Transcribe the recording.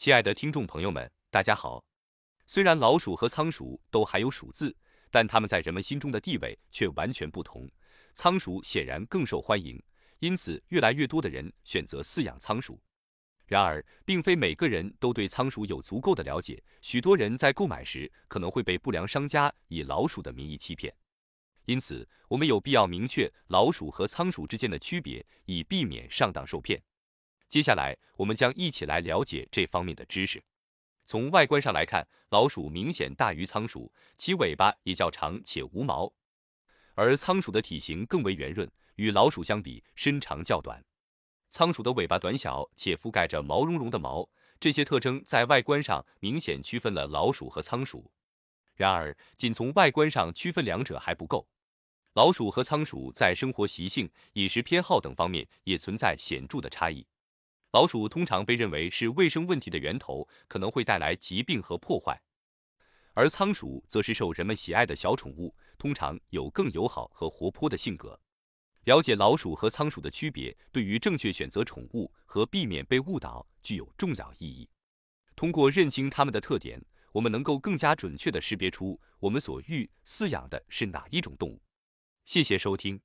亲爱的听众朋友们，大家好。虽然老鼠和仓鼠都含有“鼠”字，但它们在人们心中的地位却完全不同。仓鼠显然更受欢迎，因此越来越多的人选择饲养仓鼠。然而，并非每个人都对仓鼠有足够的了解，许多人在购买时可能会被不良商家以老鼠的名义欺骗。因此，我们有必要明确老鼠和仓鼠之间的区别，以避免上当受骗。接下来，我们将一起来了解这方面的知识。从外观上来看，老鼠明显大于仓鼠，其尾巴也较长且无毛，而仓鼠的体型更为圆润，与老鼠相比，身长较短。仓鼠的尾巴短小且覆盖着毛茸茸的毛，这些特征在外观上明显区分了老鼠和仓鼠。然而，仅从外观上区分两者还不够，老鼠和仓鼠在生活习性、饮食偏好等方面也存在显著的差异。老鼠通常被认为是卫生问题的源头，可能会带来疾病和破坏，而仓鼠则是受人们喜爱的小宠物，通常有更友好和活泼的性格。了解老鼠和仓鼠的区别，对于正确选择宠物和避免被误导具有重要意义。通过认清它们的特点，我们能够更加准确地识别出我们所欲饲养的是哪一种动物。谢谢收听。